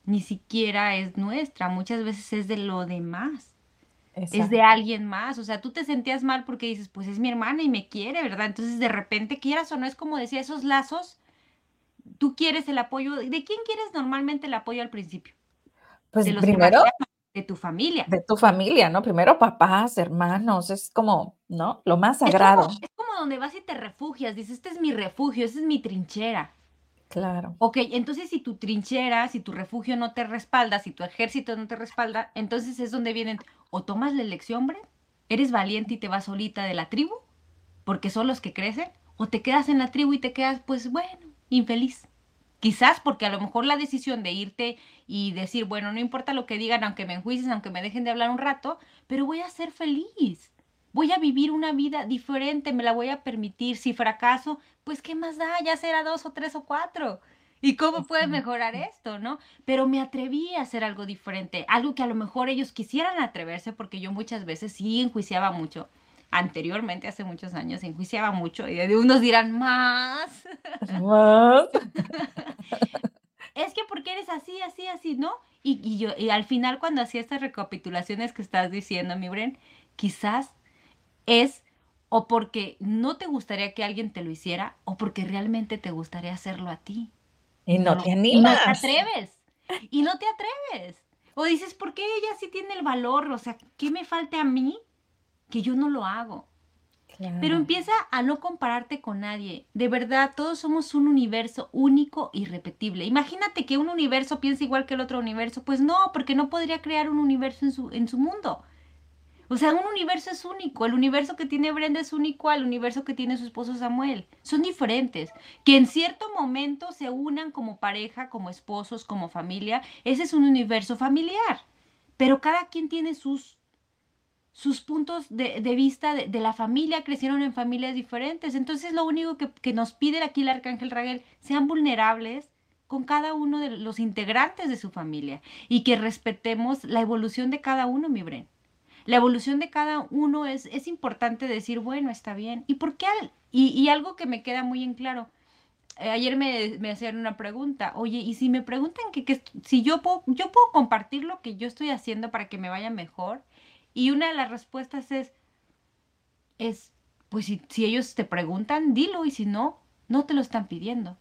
Speaker 2: ni siquiera es nuestra. Muchas veces es de lo demás. Es de alguien más. O sea, tú te sentías mal porque dices, pues es mi hermana y me quiere, ¿verdad? Entonces, de repente, quieras o no, es como decía, esos lazos tú quieres el apoyo, ¿de quién quieres normalmente el apoyo al principio?
Speaker 1: Pues de primero
Speaker 2: de tu familia.
Speaker 1: De tu familia, ¿no? Primero papás, hermanos, es como, ¿no? Lo más sagrado.
Speaker 2: Es como, donde vas y te refugias, dices, este es mi refugio, esta es mi trinchera.
Speaker 1: Claro.
Speaker 2: Ok, entonces si tu trinchera, si tu refugio no te respalda, si tu ejército no te respalda, entonces es donde vienen, o tomas la elección, hombre, eres valiente y te vas solita de la tribu, porque son los que crecen, o te quedas en la tribu y te quedas, pues bueno, infeliz. Quizás porque a lo mejor la decisión de irte y decir, bueno, no importa lo que digan, aunque me enjuicies, aunque me dejen de hablar un rato, pero voy a ser feliz. Voy a vivir una vida diferente, me la voy a permitir. Si fracaso, pues qué más da, ya será dos o tres o cuatro. ¿Y cómo puede mejorar esto, no? Pero me atreví a hacer algo diferente, algo que a lo mejor ellos quisieran atreverse, porque yo muchas veces sí enjuiciaba mucho anteriormente, hace muchos años, enjuiciaba mucho y de unos dirán más. Más. es que porque eres así, así, así, ¿no? Y, yo, y al final cuando hacía estas recapitulaciones que estás diciendo, mi Bren, quizás es o porque no te gustaría que alguien te lo hiciera o porque realmente te gustaría hacerlo a ti.
Speaker 1: Y no, te animas.
Speaker 2: Y no te atreves. Y no te atreves. O dices, ¿por qué ella sí tiene el valor? O sea, ¿qué me falta a mí que yo no lo hago. Pero empieza a no compararte con nadie. De verdad, todos somos un universo único y repetible. Imagínate que un universo piensa igual que el otro universo. Pues no, porque no podría crear un universo en su, en su mundo. O sea, un universo es único. El universo que tiene Brenda es único al universo que tiene su esposo Samuel. Son diferentes. Que en cierto momento se unan como pareja, como esposos, como familia. Ese es un universo familiar. Pero cada quien tiene sus sus puntos de, vista de, la familia, crecieron en familias diferentes. Entonces lo único que, nos pide aquí el arcángel Raguel, sean vulnerables con cada uno de los integrantes de su familia y que respetemos la evolución de cada uno, mi Bren. La evolución de cada uno es, es importante decir, bueno, está bien. ¿Y por qué? y, y algo que me queda muy en claro, eh, ayer me, me, hacían una pregunta, oye, y si me preguntan que, que, si yo puedo, yo puedo compartir lo que yo estoy haciendo para que me vaya mejor, y una de las respuestas es, es, pues si, si ellos te preguntan, dilo, y si no, no te lo están pidiendo.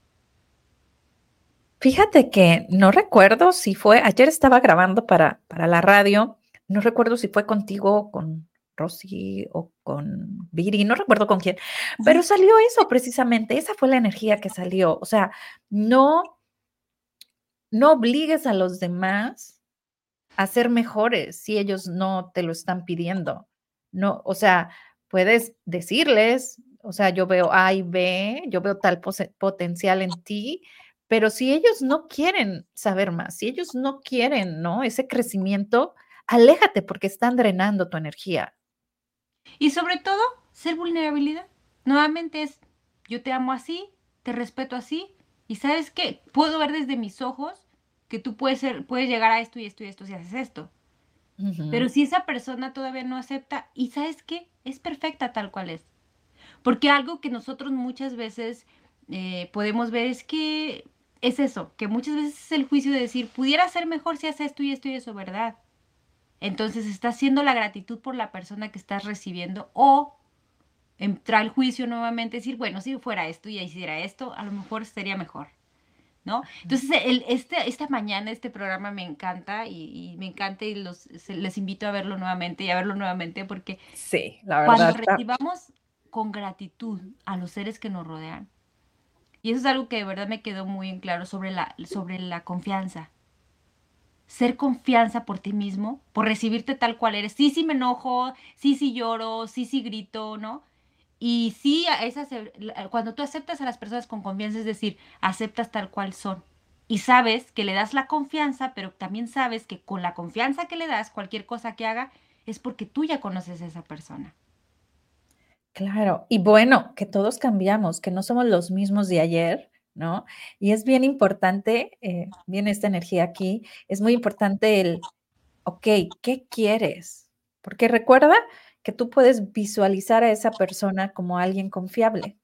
Speaker 1: Fíjate que no recuerdo si fue, ayer estaba grabando para, para la radio, no recuerdo si fue contigo o con Rosy o con Viri, no recuerdo con quién, pero salió eso precisamente, esa fue la energía que salió. O sea, no, no obligues a los demás a ser mejores si ellos no te lo están pidiendo. No, o sea, puedes decirles, o sea, yo veo A y B, yo veo tal potencial en ti, pero si ellos no quieren saber más, si ellos no quieren, ¿no? Ese crecimiento, aléjate porque están drenando tu energía.
Speaker 2: Y sobre todo, ser vulnerabilidad. Nuevamente es, yo te amo así, te respeto así, y sabes que puedo ver desde mis ojos que tú puedes, ser, puedes llegar a esto y esto y esto si haces esto. Pero si esa persona todavía no acepta, y sabes qué, es perfecta tal cual es. Porque algo que nosotros muchas veces eh, podemos ver es que es eso, que muchas veces es el juicio de decir, pudiera ser mejor si haces esto y esto y eso, ¿verdad? Entonces está haciendo la gratitud por la persona que estás recibiendo o entra el juicio nuevamente, decir, bueno, si fuera esto y hiciera esto, a lo mejor sería mejor. ¿No? Entonces, el, este, esta mañana este programa me encanta y, me encanta y los, les invito a verlo nuevamente y a verlo nuevamente porque
Speaker 1: sí, la verdad,
Speaker 2: cuando recibamos con gratitud a los seres que nos rodean, y eso es algo que de verdad me quedó muy en claro sobre la, sobre la confianza, ser confianza por ti mismo, por recibirte tal cual eres. Sí, sí me enojo, sí, sí lloro, sí, sí grito, ¿no? Y sí, esas, cuando tú aceptas a las personas con confianza, es decir, aceptas tal cual son. Y sabes que le das la confianza, pero también sabes que con la confianza que le das, cualquier cosa que haga, es porque tú ya conoces a esa persona.
Speaker 1: Claro, y bueno, que todos cambiamos, que no somos los mismos de ayer, ¿no? Y es bien importante, eh, esta energía aquí, es muy importante el, ok, ¿qué quieres? Porque recuerda que tú puedes visualizar a esa persona como alguien confiable.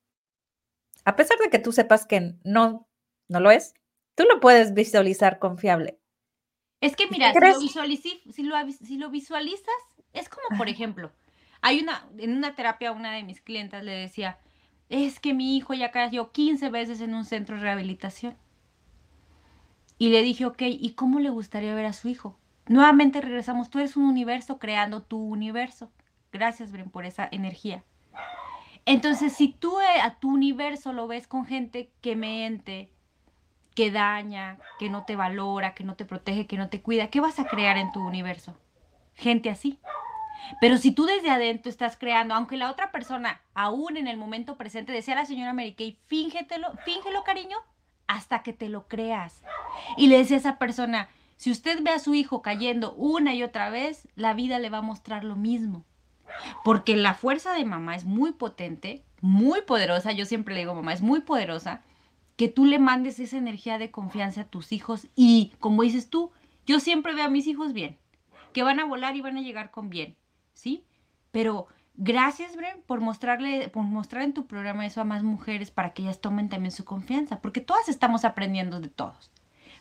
Speaker 1: A pesar de que tú sepas que no, no lo es, tú lo puedes visualizar confiable.
Speaker 2: Es que mira, si lo, si, lo, si lo, visualizas, es como, por ejemplo, hay una, en una terapia, una de mis clientas le decía, es que mi hijo ya cayó 15 veces en un centro de rehabilitación. Y le dije, ok, ¿y cómo le gustaría ver a su hijo? Nuevamente regresamos, tú eres un universo creando tu universo. Gracias, Bren, por esa energía. Entonces, si tú eh, a tu universo lo ves con gente que mente, que daña, que no te valora, que no te protege, que no te cuida, ¿qué vas a crear en tu universo? Gente así. Pero si tú desde adentro estás creando, aunque la otra persona, aún en el momento presente, decía la señora Mary Kay, fíngetelo, fíngelo, cariño, hasta que te lo creas. Y le decía a esa persona, si usted ve a su hijo cayendo una y otra vez, la vida le va a mostrar lo mismo. Porque la fuerza de mamá es muy potente, muy poderosa. Yo siempre le digo, mamá, es muy poderosa. Que tú le mandes esa energía de confianza a tus hijos. Y como dices tú, yo siempre veo a mis hijos bien, que van a volar y van a llegar con bien. ¿sí? Pero gracias, Bren, por mostrarle, por mostrar en tu programa eso a más mujeres para que ellas tomen también su confianza, porque todas estamos aprendiendo de todos.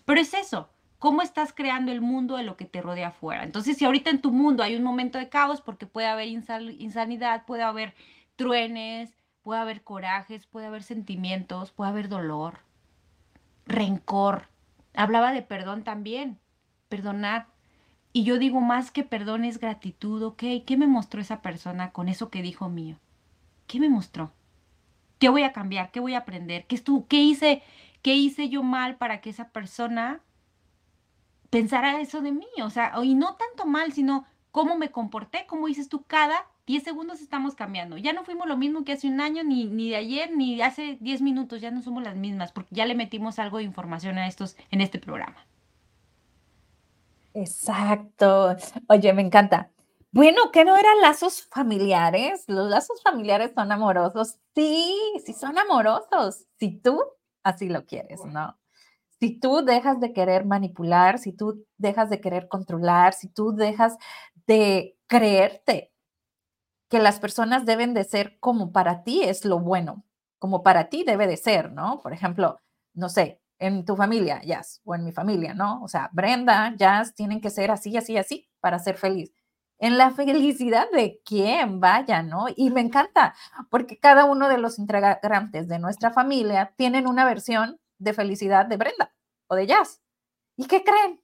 Speaker 2: Pero es eso, cómo estás creando el mundo de lo que te rodea afuera. Entonces, si ahorita en tu mundo hay un momento de caos, porque puede haber insanidad, puede haber truenes, puede haber corajes, puede haber sentimientos, puede haber dolor, rencor. Hablaba de perdón también, perdonar. Y yo digo, más que perdón es gratitud, ok, ¿qué me mostró esa persona con eso que dijo mío? ¿Qué me mostró? ¿Qué voy a cambiar? ¿Qué voy a aprender? ¿Qué, estuvo, qué, hice, ¿Qué hice yo mal para que esa persona pensara eso de mí? O sea, y no tanto mal, sino cómo me comporté, como dices tú, cada 10 segundos estamos cambiando. Ya no fuimos lo mismo que hace un año, ni, ni de ayer, ni de hace 10 minutos, ya no somos las mismas, porque ya le metimos algo de información a estos en este programa.
Speaker 1: Exacto. Oye, me encanta. Bueno, ¿qué no eran lazos familiares? Los lazos familiares son amorosos. Sí, sí son amorosos. Si tú así lo quieres, ¿no? Si tú dejas de querer manipular, si tú dejas de querer controlar, si tú dejas de creerte que las personas deben de ser como para ti es lo bueno, como para ti debe de ser, ¿no? Por ejemplo, no sé, en tu familia, Jazz, o en mi familia, ¿no? O sea, Brenda, Jazz tienen que ser así, así, así para ser feliz. En la felicidad de quién vaya, ¿no? Y me encanta, porque cada uno de los integrantes de nuestra familia tienen una versión de felicidad de Brenda o de Jazz. ¿Y qué creen?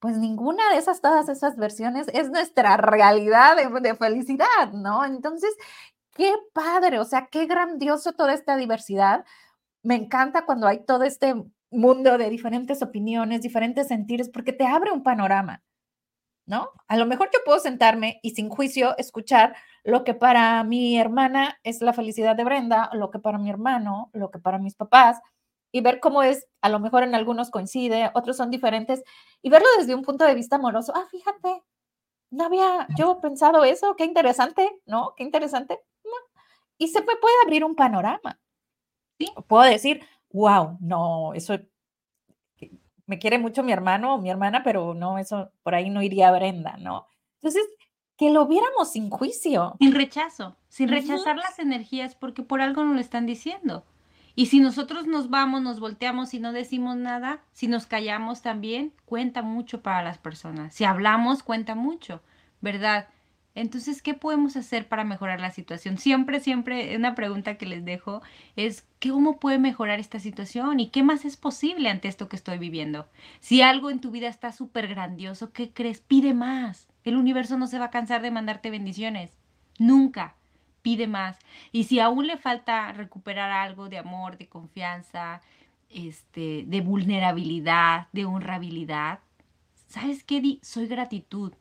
Speaker 1: Pues ninguna de esas, todas esas versiones es nuestra realidad de, felicidad, ¿no? Entonces, qué padre, o sea, qué grandioso toda esta diversidad, me encanta cuando hay todo este mundo de diferentes opiniones, diferentes sentires, porque te abre un panorama, ¿no? A lo mejor yo puedo sentarme y sin juicio escuchar lo que para mi hermana es la felicidad de Brenda, lo que para mi hermano, lo que para mis papás, y ver cómo es, a lo mejor en algunos coincide, otros son diferentes, y verlo desde un punto de vista amoroso. Ah, fíjate, no había yo pensado eso, qué interesante, ¿no? Qué interesante. Y se me puede abrir un panorama. Puedo decir, wow, no, eso me quiere mucho mi hermano o mi hermana, pero no, eso por ahí no iría Brenda, ¿no? Entonces, que lo viéramos sin juicio.
Speaker 2: Sin rechazo, sin rechazar las energías porque por algo nos lo están diciendo. Y si nosotros nos vamos, nos volteamos y no decimos nada, si nos callamos también, cuenta mucho para las personas. Si hablamos, cuenta mucho, ¿verdad? Entonces, ¿qué podemos hacer para mejorar la situación? Siempre, siempre, una pregunta que les dejo es, ¿cómo puede mejorar esta situación? ¿Y qué más es posible ante esto que estoy viviendo? Si algo en tu vida está súper grandioso, ¿qué crees? Pide más. El universo no se va a cansar de mandarte bendiciones. Nunca. Pide más. Y si aún le falta recuperar algo de amor, de confianza, este, de vulnerabilidad, de honrabilidad, ¿sabes qué? Soy gratitud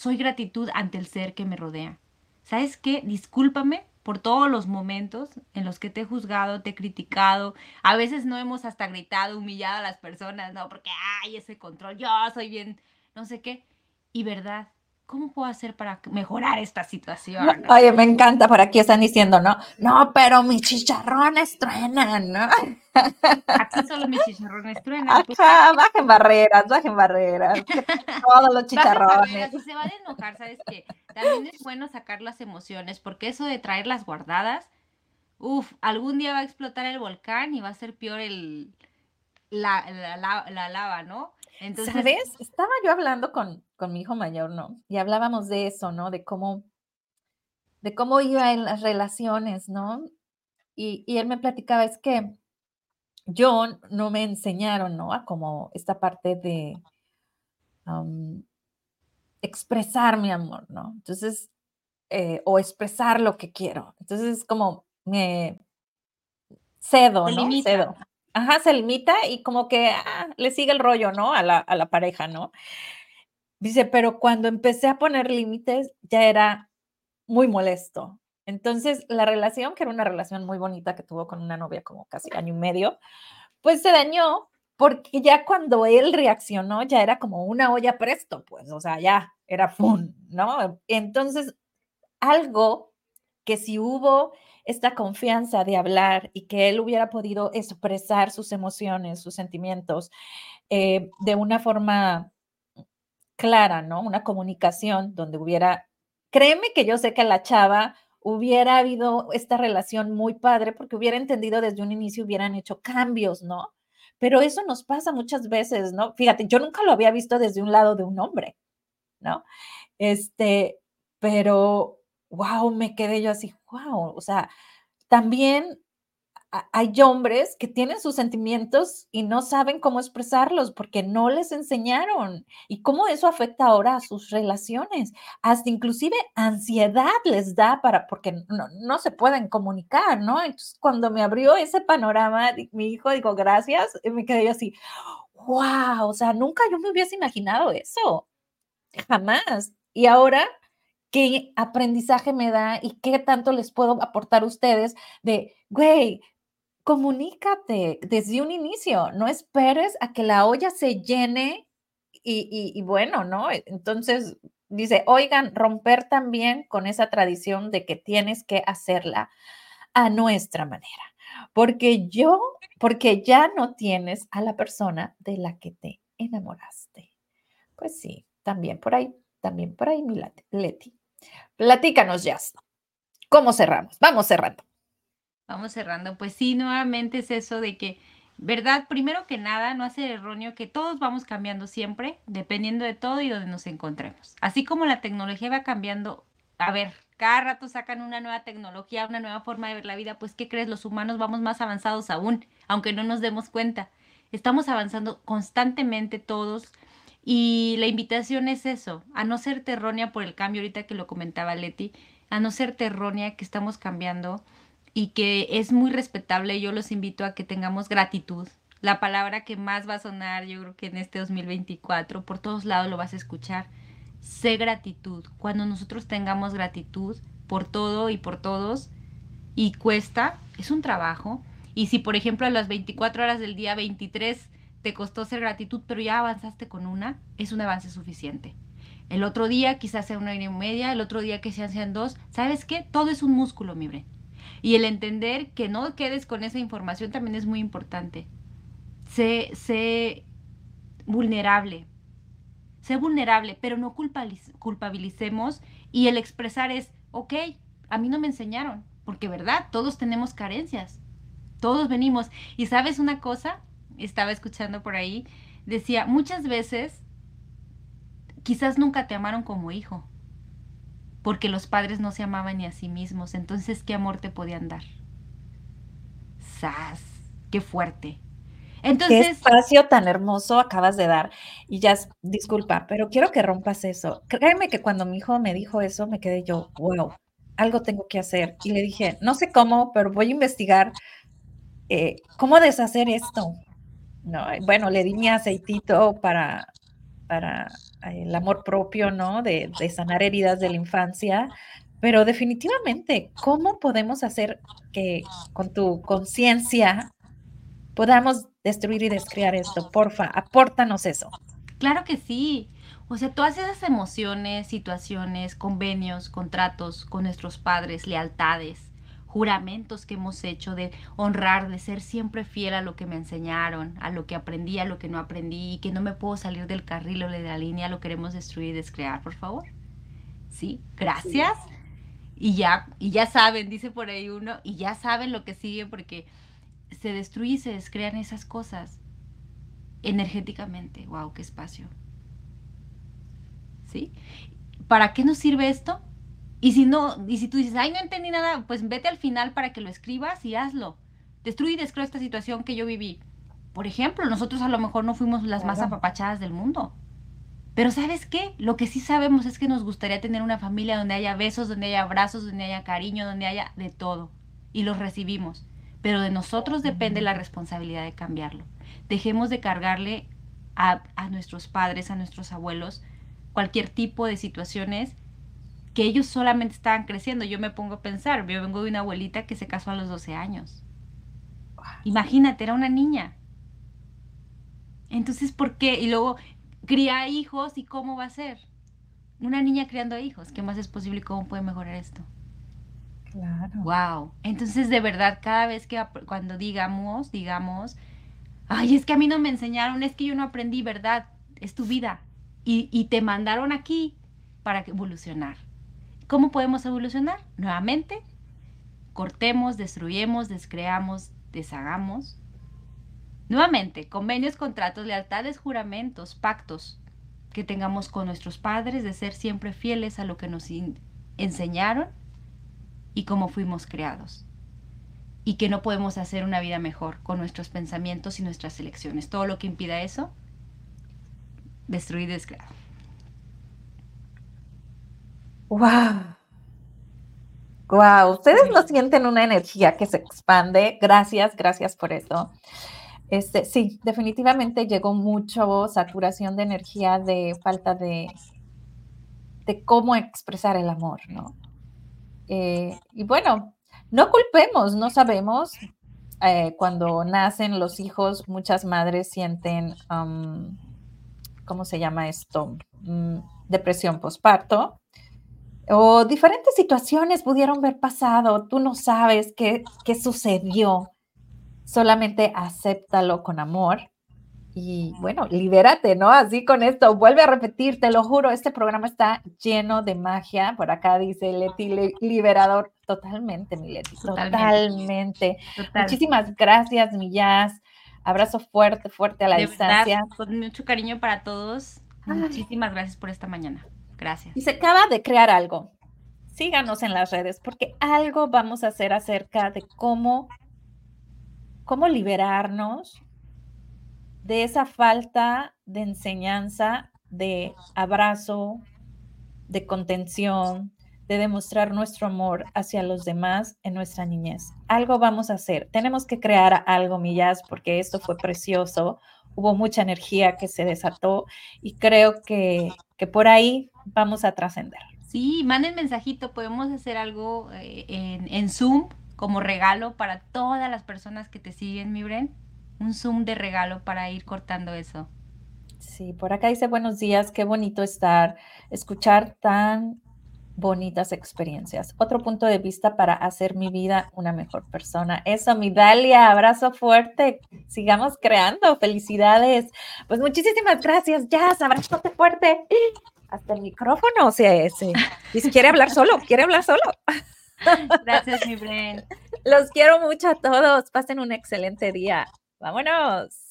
Speaker 2: soy gratitud ante el ser que me rodea. ¿Sabes qué? Discúlpame por todos los momentos en los que te he juzgado, te he criticado. A veces no hemos hasta gritado, humillado a las personas, ¿no? Porque hay ese control, yo soy bien, no sé qué. Y verdad, ¿cómo puedo hacer para mejorar esta situación?
Speaker 1: Oye, me encanta, por aquí están diciendo, ¿no? No, pero mis chicharrones truenan, ¿no?
Speaker 2: Aquí solo mis chicharrones truenan.
Speaker 1: Pues. bajen barreras, bajen barreras. Todos los chicharrones.
Speaker 2: Si se van a enojar, ¿sabes qué? También es bueno sacar las emociones, porque eso de traerlas guardadas, uff, algún día va a explotar el volcán y va a ser peor el, la, la lava, ¿no?
Speaker 1: ¿Sabes? Estaba yo hablando con, con mi hijo mayor, ¿no? Y hablábamos de eso, ¿no? De cómo, de cómo iba en las relaciones, ¿no? Y, y él me platicaba, es que yo no me enseñaron, ¿no? A como esta parte de expresar mi amor, ¿no? Entonces, eh, o expresar lo que quiero. Entonces, como me cedo, ¿no? Cedo. Ajá, se limita y como que ah, le sigue el rollo, ¿no? A la, a la pareja, ¿no? Dice, pero cuando empecé a poner límites ya era muy molesto. Entonces, la relación, que era una relación muy bonita que tuvo con una novia como casi año y medio, pues se dañó porque ya cuando él reaccionó ya era como una olla presto, pues, o sea, ya era fun, ¿no? Entonces, algo que si hubo esta confianza de hablar y que él hubiera podido expresar sus emociones, sus sentimientos eh, de una forma clara, ¿no? Una comunicación donde hubiera, créeme que yo sé que la chava hubiera habido esta relación muy padre porque hubiera entendido desde un inicio, hubieran hecho cambios, ¿no? Pero eso nos pasa muchas veces, ¿no? Fíjate, yo nunca lo había visto desde un lado de un hombre, ¿no? Este, pero wow, me quedé yo así, wow, o sea, también hay hombres que tienen sus sentimientos y no saben cómo expresarlos porque no les enseñaron y cómo eso afecta ahora a sus relaciones. Hasta inclusive ansiedad les da para, porque no, no se pueden comunicar, ¿no? Entonces, cuando me abrió ese panorama, mi hijo dijo, gracias, y me quedé yo así, wow, o sea, nunca yo me hubiese imaginado eso, jamás. Y ahora qué aprendizaje me da y qué tanto les puedo aportar a ustedes de, güey, comunícate desde un inicio, no esperes a que la olla se llene y, bueno, ¿no? E, entonces dice, oigan, romper también con esa tradición de que tienes que hacerla a nuestra manera, porque yo, porque ya no tienes a la persona de la que te enamoraste. Pues sí, también por ahí, también por ahí, mi Leti. Platícanos, ya. ¿Cómo cerramos? Vamos cerrando.
Speaker 2: Vamos cerrando. Pues sí, nuevamente es eso de que, ¿verdad? Primero que nada, no hacer erróneo que todos vamos cambiando siempre, dependiendo de todo y donde nos encontremos. Así como la tecnología va cambiando, a ver, cada rato sacan una nueva tecnología, una nueva forma de ver la vida, pues ¿qué crees? Los humanos vamos más avanzados aún, aunque no nos demos cuenta. Estamos avanzando constantemente todos y la invitación es eso, a no ser terronia por el cambio, ahorita que lo comentaba Leti, a no ser terronia que estamos cambiando y que es muy respetable. Yo los invito a que tengamos gratitud. La palabra que más va a sonar, yo creo que en este 2024, por todos lados lo vas a escuchar. Sé gratitud. Cuando nosotros tengamos gratitud por todo y por todos, y cuesta, es un trabajo. Y si, por ejemplo, a las 24 horas del día 23 te costó ser gratitud, pero ya avanzaste con una, es un avance suficiente. El otro día quizás sea una hora y media, el otro día que sean, sean dos. ¿Sabes qué? Todo es un músculo, mi Y el entender que no quedes con esa información también es muy importante. Sé, sé vulnerable. Sé vulnerable, pero no culpabilicemos. Y el expresar es, ok, a mí no me enseñaron. Porque, ¿verdad? Todos tenemos carencias. Todos venimos. Y sabes una cosa, estaba escuchando por ahí, decía, muchas veces quizás nunca te amaron como hijo, porque los padres no se amaban ni a sí mismos, entonces ¿qué amor te podían dar? ¡Sas! ¡Qué fuerte!
Speaker 1: Entonces, Qué espacio tan hermoso acabas de dar. Y ya, disculpa, pero quiero que rompas eso. Créeme que cuando mi hijo me dijo eso, me quedé yo, wow, algo tengo que hacer. Y le dije, no sé cómo, pero voy a investigar eh, cómo deshacer esto. No, bueno, le di mi aceitito para, para el amor propio, ¿no? De, sanar heridas de la infancia, pero definitivamente, ¿cómo podemos hacer que con tu conciencia podamos destruir y descrear esto? Porfa, apórtanos eso.
Speaker 2: Claro que sí. O sea, todas esas emociones, situaciones, convenios, contratos con nuestros padres, lealtades, juramentos que hemos hecho de honrar, de ser siempre fiel a lo que me enseñaron, a lo que aprendí, a lo que no aprendí, y que no me puedo salir del carril o de la línea, lo queremos destruir y descrear, por favor. Sí, gracias. Y ya, y ya saben, dice por ahí uno, y ya saben lo que sigue porque se destruye y se descrean esas cosas energéticamente. Wow, qué espacio. ¿Sí? ¿Para qué nos sirve esto? Y si no, y si tú dices, ay, no entendí nada, pues vete al final para que lo escribas y hazlo. Destruye y descreo esta situación que yo viví. Por ejemplo, nosotros a lo mejor no fuimos las más apapachadas del mundo. Pero ¿sabes qué? Lo que sí sabemos es que nos gustaría tener una familia donde haya besos, donde haya abrazos, donde haya cariño, donde haya de todo. Y los recibimos. Pero de nosotros depende la responsabilidad de cambiarlo. Dejemos de cargarle a, a nuestros padres, a nuestros abuelos, cualquier tipo de situaciones que ellos solamente estaban creciendo. Yo me pongo a pensar, yo vengo de una abuelita que se casó a los 12 años. Imagínate, era una niña. Entonces, ¿por qué? Y luego cría hijos y cómo va a ser. Una niña criando hijos, ¿qué más es posible y cómo puede mejorar esto? Claro. Wow. Entonces, de verdad, cada vez que cuando digamos, digamos, ay, es que a mí no me enseñaron, es que yo no aprendí, ¿verdad? Es tu vida. Y, y te mandaron aquí para evolucionar. ¿Cómo podemos evolucionar? Nuevamente, cortemos, destruyemos, descreamos, deshagamos. Nuevamente, convenios, contratos, lealtades, juramentos, pactos que tengamos con nuestros padres de ser siempre fieles a lo que nos enseñaron y cómo fuimos creados. Y que no podemos hacer una vida mejor con nuestros pensamientos y nuestras elecciones. Todo lo que impida eso, destruir y descrear.
Speaker 1: Wow. Wow, ustedes no sienten una energía que se expande. Gracias, gracias por eso. Este, sí, definitivamente llegó mucho saturación de energía, de falta de, de cómo expresar el amor, ¿no? Eh, y bueno, no culpemos, no sabemos. Eh, cuando nacen los hijos, muchas madres sienten, um, ¿cómo se llama esto? Mm, depresión postparto o diferentes situaciones pudieron haber pasado, tú no sabes qué, qué sucedió, solamente acéptalo con amor y bueno, libérate, ¿no? Así con esto, vuelve a repetir, te lo juro, este programa está lleno de magia. Por acá dice Leti, liberador. Totalmente, mi Leti, totalmente. Muchísimas gracias, mi Jazz. Abrazo fuerte, fuerte a la distancia.
Speaker 2: con mucho cariño para todos. Muchísimas gracias por esta mañana. Gracias.
Speaker 1: Y se acaba de crear algo. Síganos en las redes porque algo vamos a hacer acerca de cómo, cómo liberarnos de esa falta de enseñanza, de abrazo, de contención, de demostrar nuestro amor hacia los demás en nuestra niñez. Algo vamos a hacer. Tenemos que crear algo, Millas, porque esto fue precioso. Hubo mucha energía que se desató y creo que, que por ahí vamos a trascender.
Speaker 2: Sí, manden mensajito. Podemos hacer algo eh, en, en Zoom como regalo para todas las personas que te siguen, mi Bren un Zoom de regalo para ir cortando eso.
Speaker 1: Sí, por acá dice buenos días, qué bonito estar, escuchar tan bonitas experiencias. Otro punto de vista para hacer mi vida una mejor persona. Eso, mi Dalia, abrazo fuerte. Sigamos creando. Felicidades. Pues muchísimas gracias, Jazz. Abrazote fuerte. Hasta el micrófono, o sea, ese. Y si quiere hablar solo, quiere hablar solo.
Speaker 2: Gracias, mi Bren.
Speaker 1: Los quiero mucho a todos. Pasen un excelente día. Vámonos.